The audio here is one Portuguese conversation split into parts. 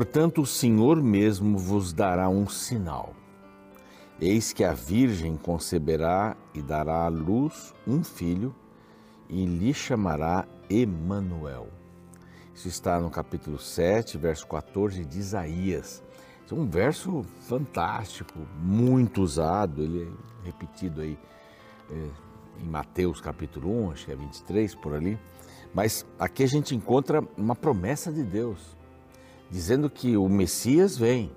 Portanto, o Senhor mesmo vos dará um sinal. Eis que a Virgem conceberá e dará à luz um filho e lhe chamará Emanuel. Isso está no capítulo 7, verso 14 de Isaías. É um verso fantástico, muito usado, ele é repetido aí é, em Mateus capítulo 1, acho que é 23 por ali. Mas aqui a gente encontra uma promessa de Deus, dizendo que o Messias vem,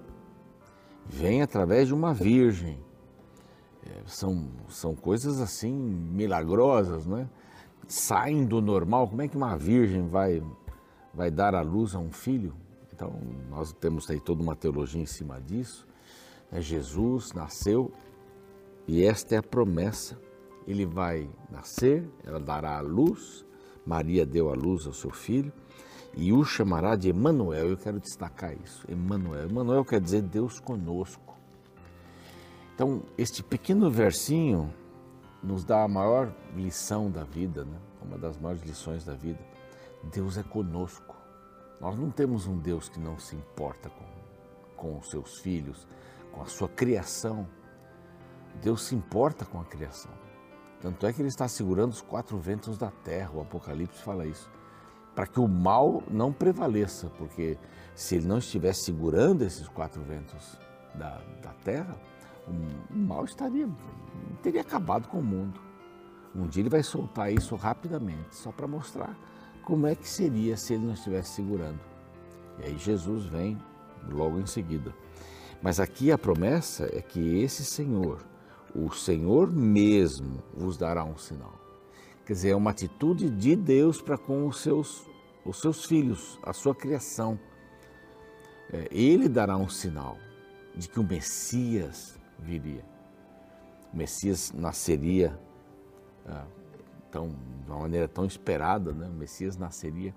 vem através de uma virgem. É, são, são coisas assim milagrosas, não é? Saem do normal. Como é que uma virgem vai, vai dar à luz a um filho? Então, nós temos aí toda uma teologia em cima disso. É, Jesus nasceu e esta é a promessa. Ele vai nascer, ela dará à luz. Maria deu à luz ao seu filho e o chamará de Emanuel. Eu quero destacar isso. Emanuel. Emanuel quer dizer Deus conosco. Então, este pequeno versinho nos dá a maior lição da vida, né? uma das maiores lições da vida. Deus é conosco. Nós não temos um Deus que não se importa com, com os seus filhos, com a sua criação. Deus se importa com a criação. Tanto é que ele está segurando os quatro ventos da terra, o Apocalipse fala isso para que o mal não prevaleça, porque se ele não estivesse segurando esses quatro ventos da, da terra, o mal estaria, teria acabado com o mundo. Um dia ele vai soltar isso rapidamente, só para mostrar como é que seria se ele não estivesse segurando. E aí Jesus vem logo em seguida. Mas aqui a promessa é que esse Senhor, o Senhor mesmo, vos dará um sinal. Quer dizer, é uma atitude de Deus para com os seus, os seus filhos, a sua criação. É, ele dará um sinal de que o Messias viria. O Messias nasceria ah, tão, de uma maneira tão esperada, né? o Messias nasceria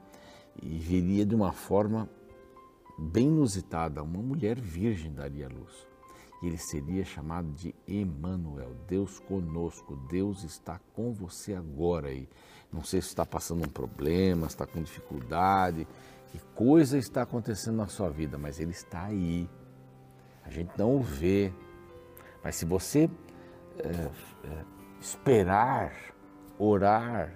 e viria de uma forma bem inusitada. Uma mulher virgem daria luz e ele seria chamado de Emanuel, Deus conosco, Deus está com você agora aí. Não sei se está passando um problema, está com dificuldade, que coisa está acontecendo na sua vida, mas ele está aí. A gente não o vê, mas se você é, é, esperar, orar,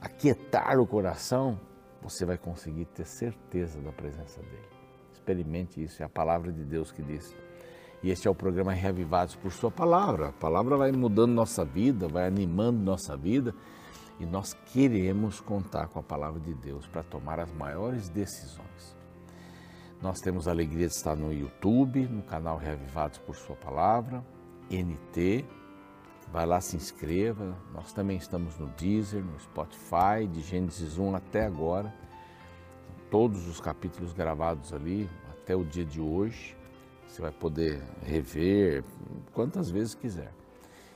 aquietar o coração, você vai conseguir ter certeza da presença dele. Experimente isso, é a palavra de Deus que diz. E este é o programa Reavivados por Sua Palavra. A palavra vai mudando nossa vida, vai animando nossa vida e nós queremos contar com a palavra de Deus para tomar as maiores decisões. Nós temos a alegria de estar no YouTube, no canal Reavivados por Sua Palavra, NT. Vai lá, se inscreva. Nós também estamos no Deezer, no Spotify, de Gênesis 1 até agora. Todos os capítulos gravados ali até o dia de hoje. Você vai poder rever quantas vezes quiser.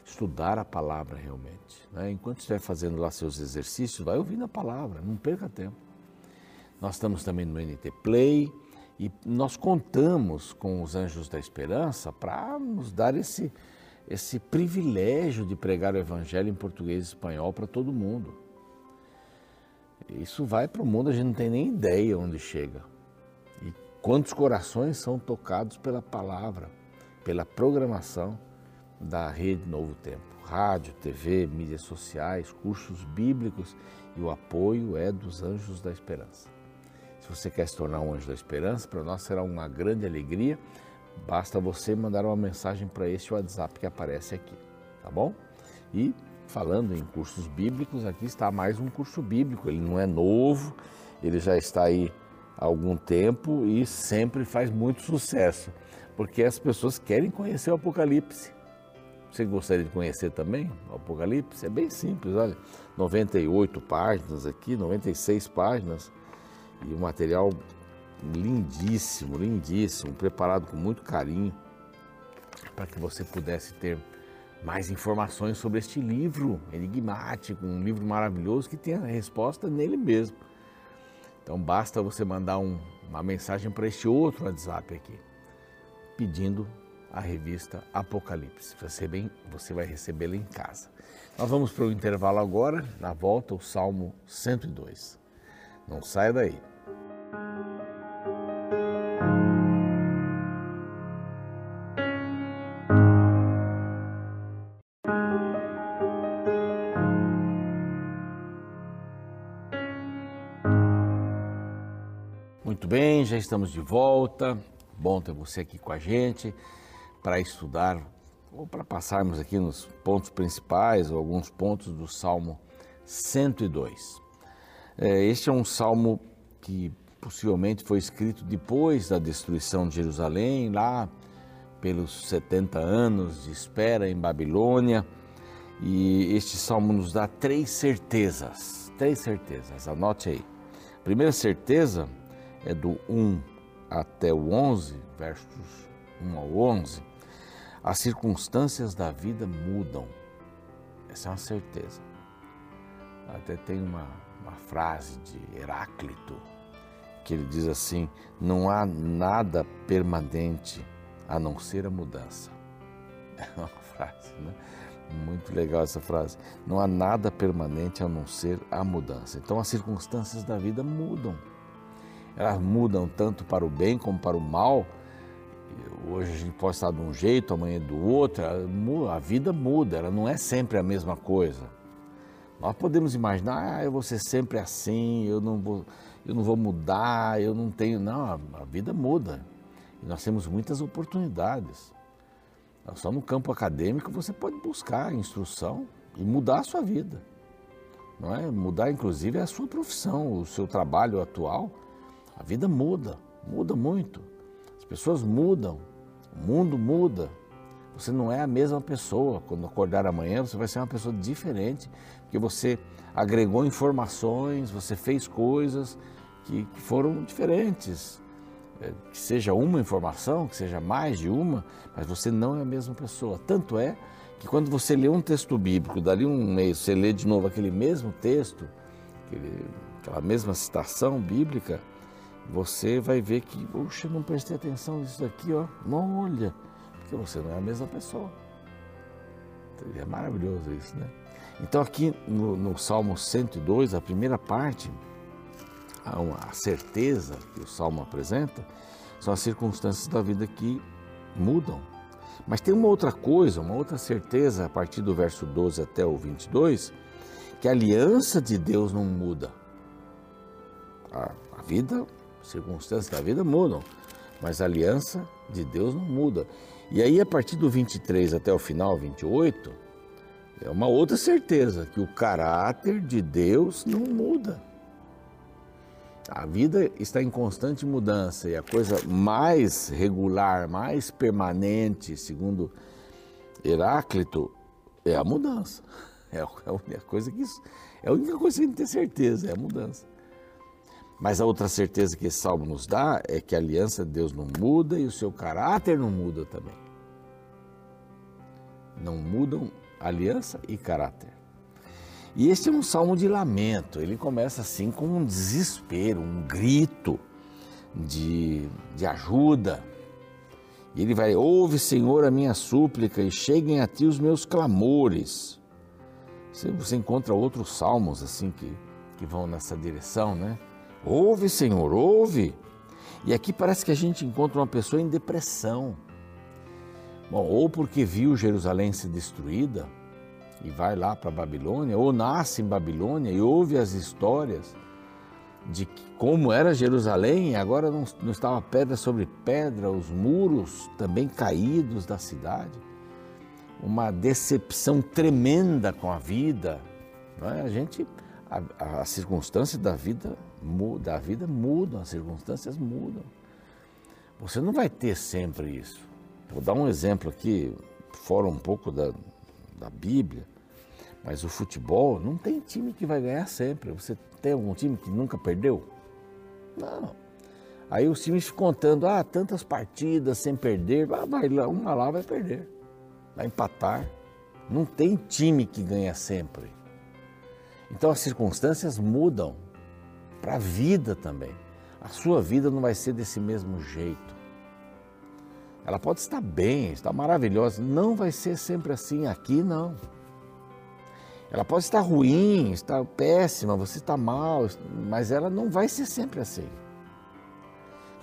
Estudar a palavra realmente. Né? Enquanto estiver fazendo lá seus exercícios, vai ouvindo a palavra, não perca tempo. Nós estamos também no NT Play e nós contamos com os Anjos da Esperança para nos dar esse, esse privilégio de pregar o Evangelho em português e espanhol para todo mundo. Isso vai para o mundo, a gente não tem nem ideia onde chega. Quantos corações são tocados pela palavra, pela programação da Rede Novo Tempo? Rádio, TV, mídias sociais, cursos bíblicos e o apoio é dos Anjos da Esperança. Se você quer se tornar um Anjo da Esperança, para nós será uma grande alegria. Basta você mandar uma mensagem para este WhatsApp que aparece aqui, tá bom? E falando em cursos bíblicos, aqui está mais um curso bíblico. Ele não é novo, ele já está aí algum tempo e sempre faz muito sucesso, porque as pessoas querem conhecer o Apocalipse. Você gostaria de conhecer também o Apocalipse? É bem simples, olha, 98 páginas aqui, 96 páginas e um material lindíssimo, lindíssimo, preparado com muito carinho para que você pudesse ter mais informações sobre este livro enigmático, um livro maravilhoso que tem a resposta nele mesmo. Então basta você mandar um, uma mensagem para este outro WhatsApp aqui, pedindo a revista Apocalipse. Você, bem, você vai recebê-la em casa. Nós vamos para o intervalo agora, na volta o Salmo 102. Não saia daí. Muito bem, já estamos de volta. Bom ter você aqui com a gente para estudar ou para passarmos aqui nos pontos principais ou alguns pontos do Salmo 102. É, este é um salmo que possivelmente foi escrito depois da destruição de Jerusalém, lá pelos 70 anos de espera em Babilônia. E este salmo nos dá três certezas. Três certezas, anote aí. primeira certeza é do 1 até o 11, versos 1 ao 11. As circunstâncias da vida mudam. Essa é uma certeza. Até tem uma, uma frase de Heráclito que ele diz assim: não há nada permanente a não ser a mudança. É uma frase, né? Muito legal essa frase. Não há nada permanente a não ser a mudança. Então as circunstâncias da vida mudam. Elas mudam tanto para o bem como para o mal. Hoje a gente pode estar de um jeito, amanhã do outro. A vida muda, ela não é sempre a mesma coisa. Nós podemos imaginar, ah, eu vou ser sempre assim, eu não vou, eu não vou mudar, eu não tenho. Não, a vida muda. E nós temos muitas oportunidades. Só no campo acadêmico você pode buscar instrução e mudar a sua vida. Não é? Mudar, inclusive, a sua profissão, o seu trabalho atual. A vida muda, muda muito. As pessoas mudam, o mundo muda. Você não é a mesma pessoa. Quando acordar amanhã, você vai ser uma pessoa diferente, porque você agregou informações, você fez coisas que, foram diferentes. É, que seja uma informação, que seja mais de uma, mas você não é a mesma pessoa. Tanto é que quando você lê um texto bíblico, dali um mês, você lê de novo aquele mesmo texto, aquele, aquela mesma citação bíblica, você vai ver que, puxa, não prestei atenção nisso aqui, ó. Não olha, porque você não é a mesma pessoa. É maravilhoso isso, né? Então aqui no, no Salmo 102, a primeira parte, a certeza que o Salmo apresenta são as circunstâncias da vida que mudam. Mas tem uma outra coisa, uma outra certeza a partir do verso 12 até o 22, que a aliança de Deus não muda. A, a vida, circunstâncias da vida mudam, mas a aliança de Deus não muda. E aí, a partir do 23 até o final, 28, é uma outra certeza, que o caráter de Deus não muda. A vida está em constante mudança e a coisa mais regular, mais permanente, segundo Heráclito, é a mudança. É a única coisa que isso, é a única coisa que a gente tem certeza, é a mudança. Mas a outra certeza que esse salmo nos dá é que a aliança de Deus não muda e o seu caráter não muda também. Não mudam aliança e caráter. E este é um salmo de lamento. Ele começa assim com um desespero, um grito de, de ajuda. E ele vai: Ouve, Senhor, a minha súplica e cheguem a ti os meus clamores. Você, você encontra outros salmos assim que, que vão nessa direção, né? Ouve, Senhor, ouve. E aqui parece que a gente encontra uma pessoa em depressão. Bom, ou porque viu Jerusalém ser destruída, e vai lá para Babilônia, ou nasce em Babilônia e ouve as histórias de como era Jerusalém, e agora não, não estava pedra sobre pedra, os muros também caídos da cidade. Uma decepção tremenda com a vida. Não é? A gente, a, a circunstância da vida vida muda, as circunstâncias mudam. Você não vai ter sempre isso. Vou dar um exemplo aqui, fora um pouco da, da Bíblia, mas o futebol não tem time que vai ganhar sempre. Você tem algum time que nunca perdeu? Não. Aí os times contando, ah, tantas partidas sem perder, ah, vai lá, uma lá vai perder, vai empatar. Não tem time que ganha sempre. Então as circunstâncias mudam para a vida também. A sua vida não vai ser desse mesmo jeito. Ela pode estar bem, estar maravilhosa, não vai ser sempre assim aqui, não. Ela pode estar ruim, estar péssima, você está mal, mas ela não vai ser sempre assim.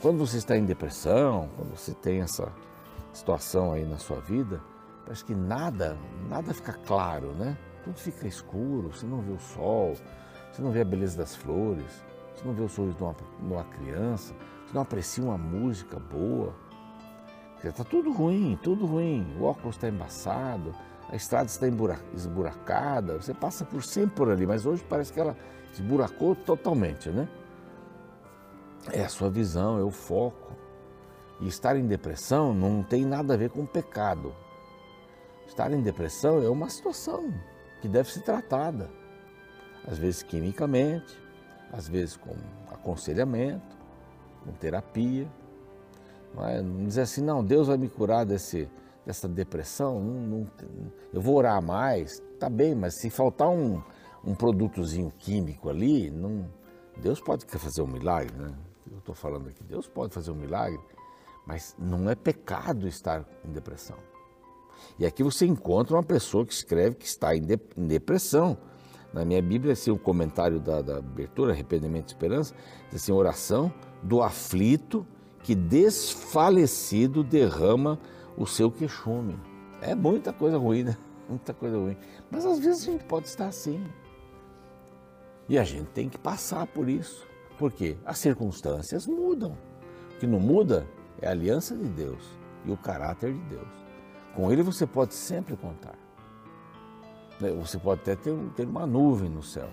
Quando você está em depressão, quando você tem essa situação aí na sua vida, parece que nada, nada fica claro, né? Tudo fica escuro, você não vê o sol, você não vê a beleza das flores. você não vê o sorriso de uma, de uma criança, você não aprecia uma música boa. Está tudo ruim, tudo ruim. O óculos está embaçado, a estrada está esburacada, você passa por sempre por ali, mas hoje parece que ela esburacou totalmente, né? É a sua visão, é o foco. E estar em depressão não tem nada a ver com pecado. Estar em depressão é uma situação que deve ser tratada, às vezes quimicamente, às vezes com aconselhamento, com terapia. Não, é? não dizer assim, não, Deus vai me curar desse, dessa depressão, não, não, eu vou orar mais, tá bem, mas se faltar um, um produtozinho químico ali, não, Deus pode fazer um milagre, né? Eu estou falando aqui, Deus pode fazer um milagre, mas não é pecado estar em depressão. E aqui você encontra uma pessoa que escreve que está em, de, em depressão. Na minha Bíblia, assim, um comentário da, da abertura, arrependimento e esperança, diz assim, oração do aflito que desfalecido derrama o seu queixume. É muita coisa ruim, né? Muita coisa ruim. Mas às vezes a gente pode estar assim. E a gente tem que passar por isso. Por quê? As circunstâncias mudam. O que não muda é a aliança de Deus e o caráter de Deus. Com Ele você pode sempre contar. Né? Você pode até ter, ter uma nuvem no céu,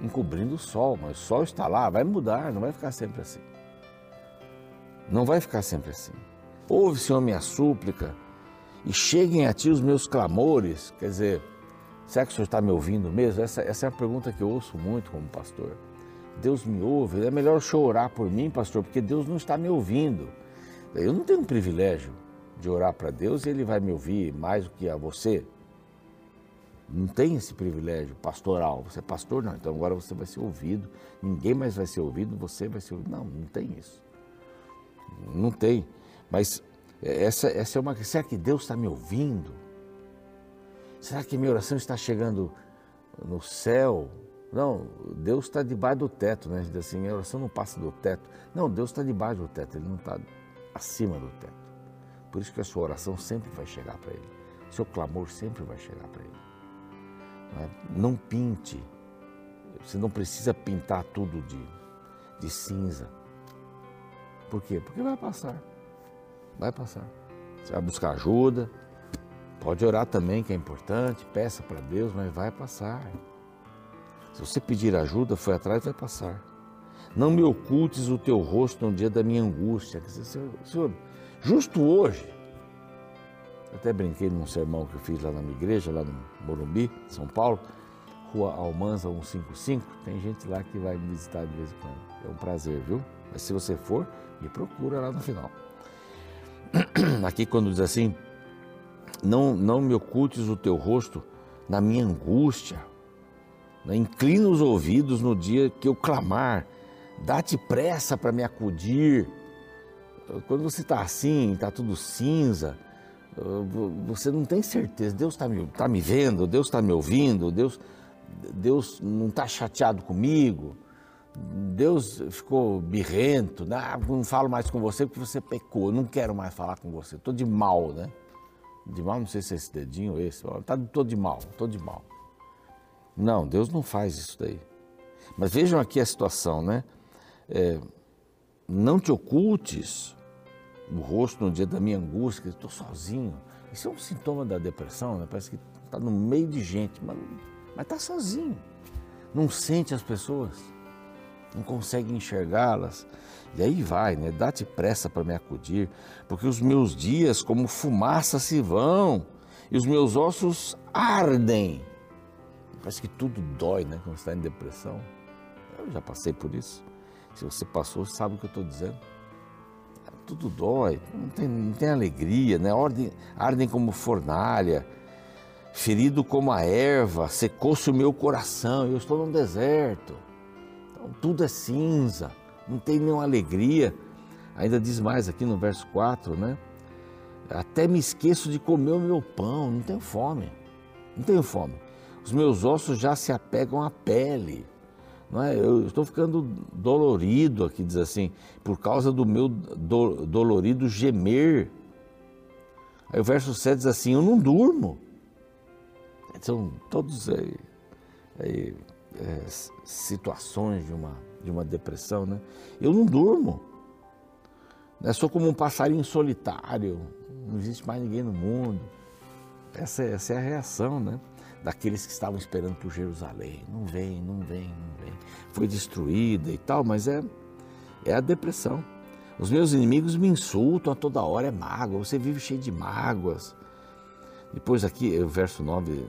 encobrindo o sol, mas o sol está lá, vai mudar, não vai ficar sempre assim. Não vai ficar sempre assim. Ouve, Senhor, minha súplica, e cheguem a ti os meus clamores. Quer dizer, será que o Senhor está me ouvindo mesmo? Essa, essa é a pergunta que eu ouço muito como pastor. Deus me ouve? É melhor chorar por mim, pastor, porque Deus não está me ouvindo. Eu não tenho um privilégio de orar para Deus Ele vai me ouvir mais do que a você. Não tem esse privilégio pastoral. Você é pastor, não. Então agora você vai ser ouvido. Ninguém mais vai ser ouvido, você vai ser ouvido. Não, não tem isso. Não tem. Mas essa, essa é uma. Será que Deus está me ouvindo? Será que minha oração está chegando no céu? Não, Deus está debaixo do teto, né? Assim, a oração não passa do teto. Não, Deus está debaixo do teto, Ele não está acima do teto. Por isso que a sua oração sempre vai chegar para Ele. Seu clamor sempre vai chegar para Ele. Não, é? não, pinte. Você não precisa pintar tudo de, de cinza. Por quê? Porque vai passar. Vai passar. Você vai buscar ajuda. Pode orar também, que é importante. Peça para Deus, mas vai passar. Se você pedir ajuda, foi atrás, vai passar. Não me ocultes o teu rosto no dia da minha angústia. Senhor, justo hoje, até brinquei num sermão que eu fiz lá na minha igreja, lá no Morumbi, São Paulo, Rua Almanza 155. Tem gente lá que vai me visitar de vez em quando. É um prazer, viu? Mas se você for, me procura lá no final. Aqui quando diz assim, não, não me ocultes o teu rosto na minha angústia. Né? Inclina os ouvidos no dia que eu clamar, dá-te pressa para me acudir. Quando você está assim, está tudo cinza, você não tem certeza, Deus está me, tá me vendo, Deus está me ouvindo, Deus, Deus não está chateado comigo, Deus ficou birrento, né? ah, não falo mais com você porque você pecou, não quero mais falar com você, estou de mal, né? De mal, não sei se é esse dedinho ou esse, estou de mal, estou de mal. Não, Deus não faz isso daí. Mas vejam aqui a situação, né? É, não te ocultes o rosto no dia da minha angústia, estou sozinho. Isso é um sintoma da depressão, né? Parece que está no meio de gente, mas está sozinho. Não sente as pessoas, não consegue enxergá-las. E aí vai, né? Dá-te pressa para me acudir, porque os meus dias, como fumaça, se vão, e os meus ossos ardem. Parece que tudo dói, né? Quando está em depressão. Eu já passei por isso. Se você passou, sabe o que eu estou dizendo. Tudo dói, não tem, não tem alegria, né? Ordem, ardem como fornalha, ferido como a erva, secou-se o meu coração, eu estou num deserto. Então tudo é cinza, não tem nenhuma alegria. Ainda diz mais aqui no verso 4, né? Até me esqueço de comer o meu pão, não tenho fome, não tenho fome os meus ossos já se apegam à pele. Não é? Eu estou ficando dolorido aqui, diz assim, por causa do meu do, dolorido gemer. Aí o verso 7 diz assim: Eu não durmo. São todos aí, aí, é, situações de uma de uma depressão, né? Eu não durmo. Né? Sou como um passarinho solitário, não existe mais ninguém no mundo. Essa, essa é a reação, né? Daqueles que estavam esperando por Jerusalém. Não vem, não vem, não vem. Foi destruída e tal, mas é, é a depressão. Os meus inimigos me insultam a toda hora, é mágoa, você vive cheio de mágoas. Depois aqui, o verso 9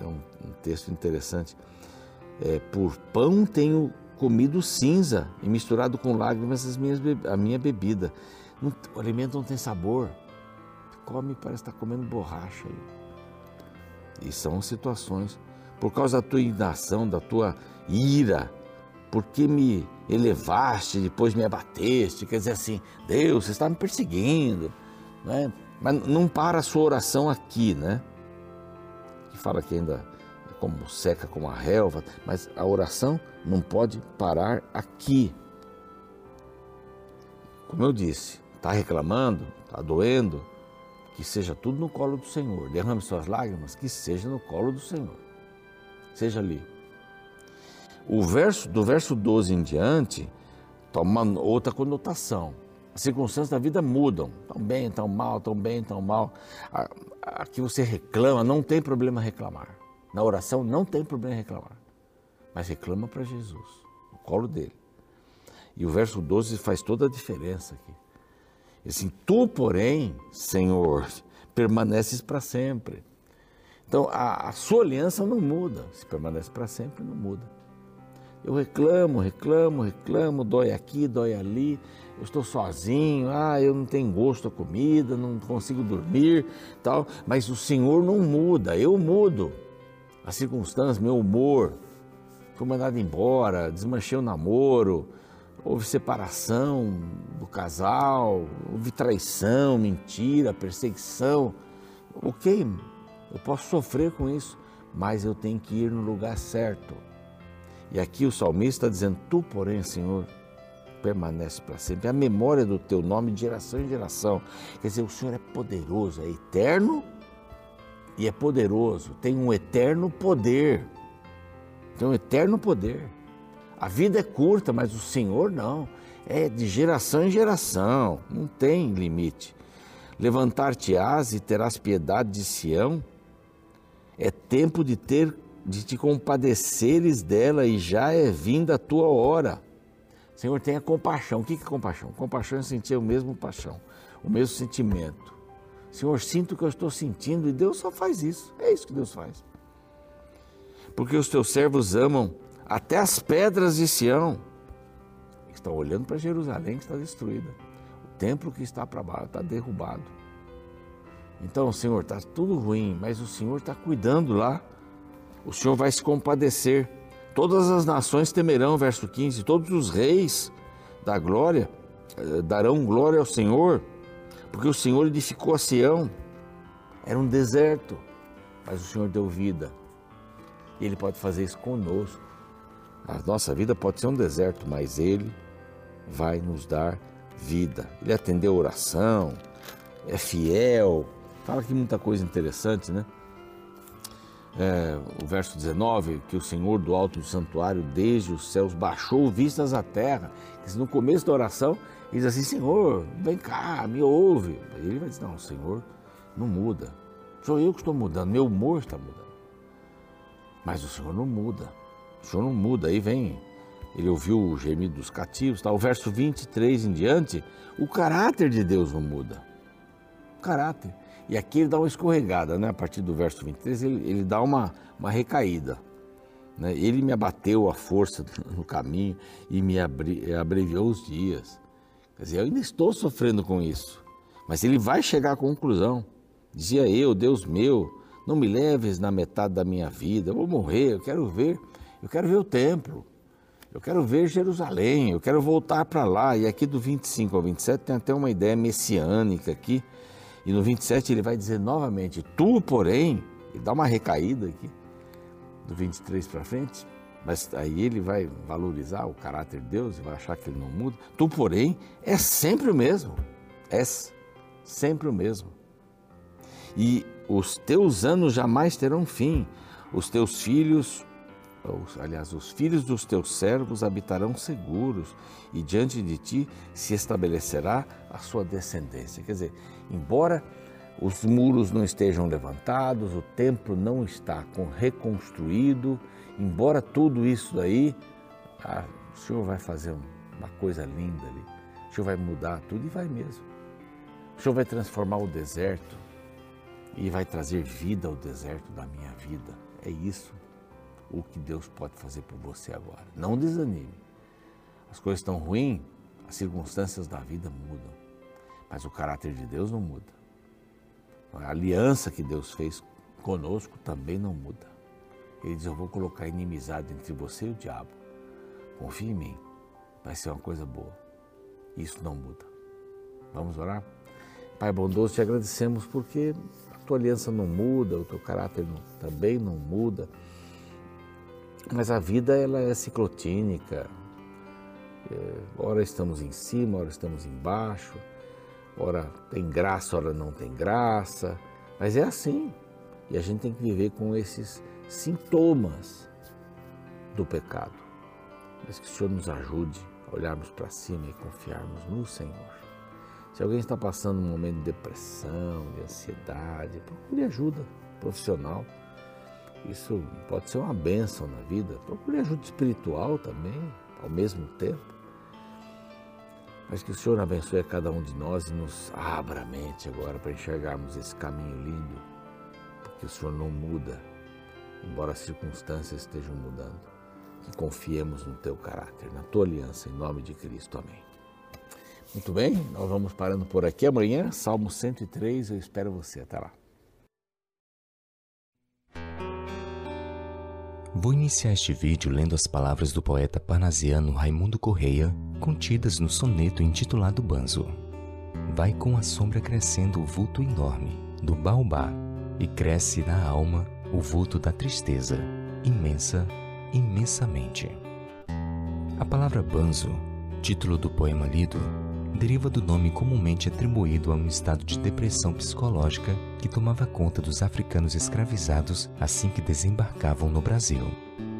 é um, um texto interessante. É, por pão tenho comido cinza e misturado com lágrimas as minhas, a minha bebida. Não, o alimento não tem sabor. Come, parece estar comendo borracha. E são situações. Por causa da tua indignação, da tua ira, porque me elevaste, depois me abateste. Quer dizer assim, Deus, você está me perseguindo. Né? Mas não para a sua oração aqui, né? Que fala que ainda como seca como a relva, mas a oração não pode parar aqui. Como eu disse, está reclamando, está doendo, que seja tudo no colo do Senhor. Derrame suas lágrimas, que seja no colo do Senhor. Seja ali. O verso do verso 12 em diante toma outra conotação. As circunstâncias da vida mudam. Tão bem, tão mal, tão bem, tão mal. Aqui você reclama, não tem problema reclamar. Na oração não tem problema reclamar. Mas reclama para Jesus, no colo dele. E o verso 12 faz toda a diferença aqui. Assim, tu, porém, Senhor, permaneces para sempre. Então, a, a, sua aliança não muda. Se permanece para sempre, não muda. Eu reclamo, reclamo, reclamo, dói aqui, dói ali eu estou sozinho, ah, eu não tenho gosto à comida, não consigo dormir, tal, mas o Senhor não muda, eu mudo. As circunstâncias, meu humor, fui mandado embora, desmanchei o namoro, houve separação do casal, houve traição, mentira, perseguição. Ok, eu posso sofrer com isso, mas eu tenho que ir no lugar certo. E aqui o salmista está dizendo: Tu, porém, Senhor, permanece para sempre. A memória do teu nome de geração em geração. Quer dizer, o Senhor é poderoso, é eterno e é poderoso. Tem um eterno poder. Tem um eterno poder. A vida é curta, mas o Senhor não. É de geração em geração. Não tem limite. Levantar-te-ás e terás piedade de Sião. É tempo de ter de te compadeceres dela e já é vinda a tua hora. Senhor, tenha compaixão. O que é compaixão? Compaixão é sentir o mesmo paixão, o mesmo sentimento. Senhor, sinto o que eu estou sentindo e Deus só faz isso. É isso que Deus faz. Porque os teus servos amam até as pedras de Sião. Estão olhando para Jerusalém que está destruída. O templo que está para baixo está derrubado. Então, Senhor, está tudo ruim, mas o Senhor está cuidando lá. O Senhor vai se compadecer. Todas as nações temerão, verso 15, todos os reis da glória eh, darão glória ao Senhor, porque o Senhor edificou a Sião. Era um deserto, mas o Senhor deu vida. E Ele pode fazer isso conosco. A nossa vida pode ser um deserto, mas Ele vai nos dar vida. Ele atendeu oração, é fiel. Fala aqui muita coisa interessante, né? é, o verso 19, que o Senhor do alto do santuário, desde os céus, baixou vistas à terra. No começo da oração, ele diz assim: Senhor, vem cá, me ouve. Ele vai dizer: Não, Senhor não muda. Sou eu que estou mudando, meu humor está mudando. Mas o Senhor não muda. O Senhor não muda. Aí vem, ele ouviu o gemido dos cativos. Tá? O verso 23 em diante, o caráter de Deus não muda. O caráter. E aqui ele dá uma escorregada, né? A partir do verso 23, ele, ele dá uma, uma recaída. Né? Ele me abateu a força no caminho e me abreviou os dias. Quer dizer, eu ainda estou sofrendo com isso. Mas ele vai chegar à conclusão. Dizia eu, Deus meu, não me leves na metade da minha vida, eu vou morrer, eu quero ver, eu quero ver o templo, eu quero ver Jerusalém, eu quero voltar para lá. E aqui do 25 ao 27 tem até uma ideia messiânica aqui, e no 27 ele vai dizer novamente: Tu, porém, ele dá uma recaída aqui, do 23 para frente, mas aí ele vai valorizar o caráter de Deus e vai achar que ele não muda. Tu, porém, é sempre o mesmo. És sempre o mesmo. E os teus anos jamais terão fim. Os teus filhos, aliás, os filhos dos teus servos habitarão seguros e diante de ti se estabelecerá a sua descendência. Quer dizer, embora os muros não estejam levantados, o templo não está reconstruído, embora tudo isso daí, ah, o Senhor vai fazer uma coisa linda ali. O Senhor vai mudar tudo e vai mesmo. O Senhor vai transformar o deserto e vai trazer vida ao deserto da minha vida. É isso o que Deus pode fazer por você agora. Não desanime. As coisas estão ruins, as circunstâncias da vida mudam, mas o caráter de Deus não muda. A aliança que Deus fez conosco também não muda. Ele diz: Eu vou colocar inimizade entre você e o diabo. Confie em mim, vai ser uma coisa boa. Isso não muda. Vamos orar? Pai bondoso, te agradecemos porque a tua aliança não muda, o teu caráter não, também não muda. Mas a vida ela é ciclotínica. É, ora estamos em cima, ora estamos embaixo ora tem graça, ora não tem graça, mas é assim. E a gente tem que viver com esses sintomas do pecado. Mas que o Senhor nos ajude a olharmos para cima e confiarmos no Senhor. Se alguém está passando um momento de depressão, de ansiedade, procure ajuda profissional. Isso pode ser uma bênção na vida. Procure ajuda espiritual também, ao mesmo tempo. Mas que o Senhor abençoe a cada um de nós e nos abra a mente agora para enxergarmos esse caminho lindo, porque o Senhor não muda, embora as circunstâncias estejam mudando. Que confiemos no teu caráter, na tua aliança, em nome de Cristo. Amém. Muito bem, nós vamos parando por aqui. Amanhã, Salmo 103, eu espero você. Até lá. Vou iniciar este vídeo lendo as palavras do poeta parnasiano Raimundo Correia, contidas no soneto intitulado Banzo. Vai com a sombra crescendo o vulto enorme do baobá, e cresce na alma o vulto da tristeza, imensa, imensamente. A palavra banzo, título do poema lido, deriva do nome comumente atribuído a um estado de depressão psicológica que tomava conta dos africanos escravizados assim que desembarcavam no Brasil.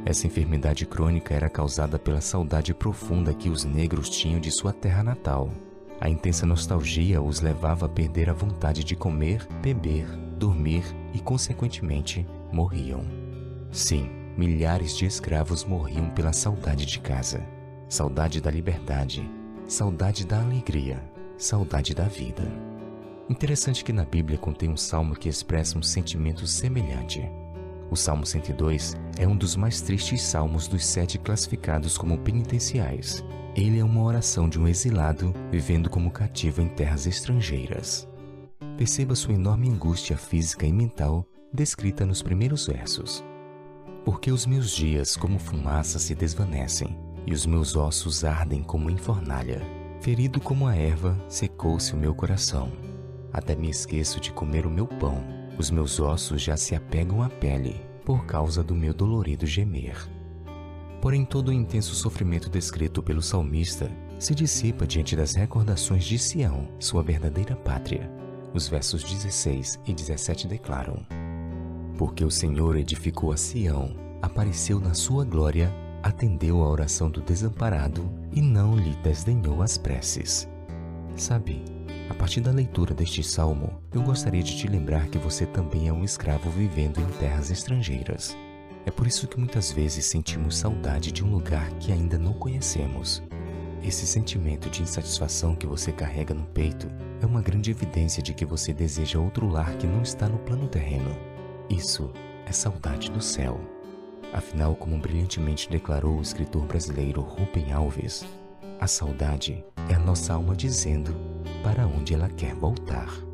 Essa enfermidade crônica era causada pela saudade profunda que os negros tinham de sua terra natal. A intensa nostalgia os levava a perder a vontade de comer, beber, dormir e, consequentemente, morriam. Sim, milhares de escravos morriam pela saudade de casa, saudade da liberdade, saudade da alegria, saudade da vida. Interessante que na Bíblia contém um salmo que expressa um sentimento semelhante. O Salmo 102 é um dos mais tristes salmos dos sete classificados como penitenciais. Ele é uma oração de um exilado vivendo como cativo em terras estrangeiras. Perceba sua enorme angústia física e mental descrita nos primeiros versos. Porque os meus dias, como fumaça, se desvanecem e os meus ossos ardem como em fornalha. Ferido como a erva, secou-se o meu coração. Até me esqueço de comer o meu pão. Os meus ossos já se apegam à pele, por causa do meu dolorido gemer. Porém, todo o intenso sofrimento descrito pelo salmista se dissipa diante das recordações de Sião, sua verdadeira pátria. Os versos 16 e 17 declaram: Porque o Senhor edificou a Sião, apareceu na sua glória atendeu à oração do desamparado e não lhe desdenhou as preces. Sabe, a partir da leitura deste salmo, eu gostaria de te lembrar que você também é um escravo vivendo em terras estrangeiras. É por isso que muitas vezes sentimos saudade de um lugar que ainda não conhecemos. Esse sentimento de insatisfação que você carrega no peito é uma grande evidência de que você deseja outro lar que não está no plano terreno. Isso é saudade do céu. Afinal, como brilhantemente declarou o escritor brasileiro Rubem Alves, a saudade é a nossa alma dizendo para onde ela quer voltar.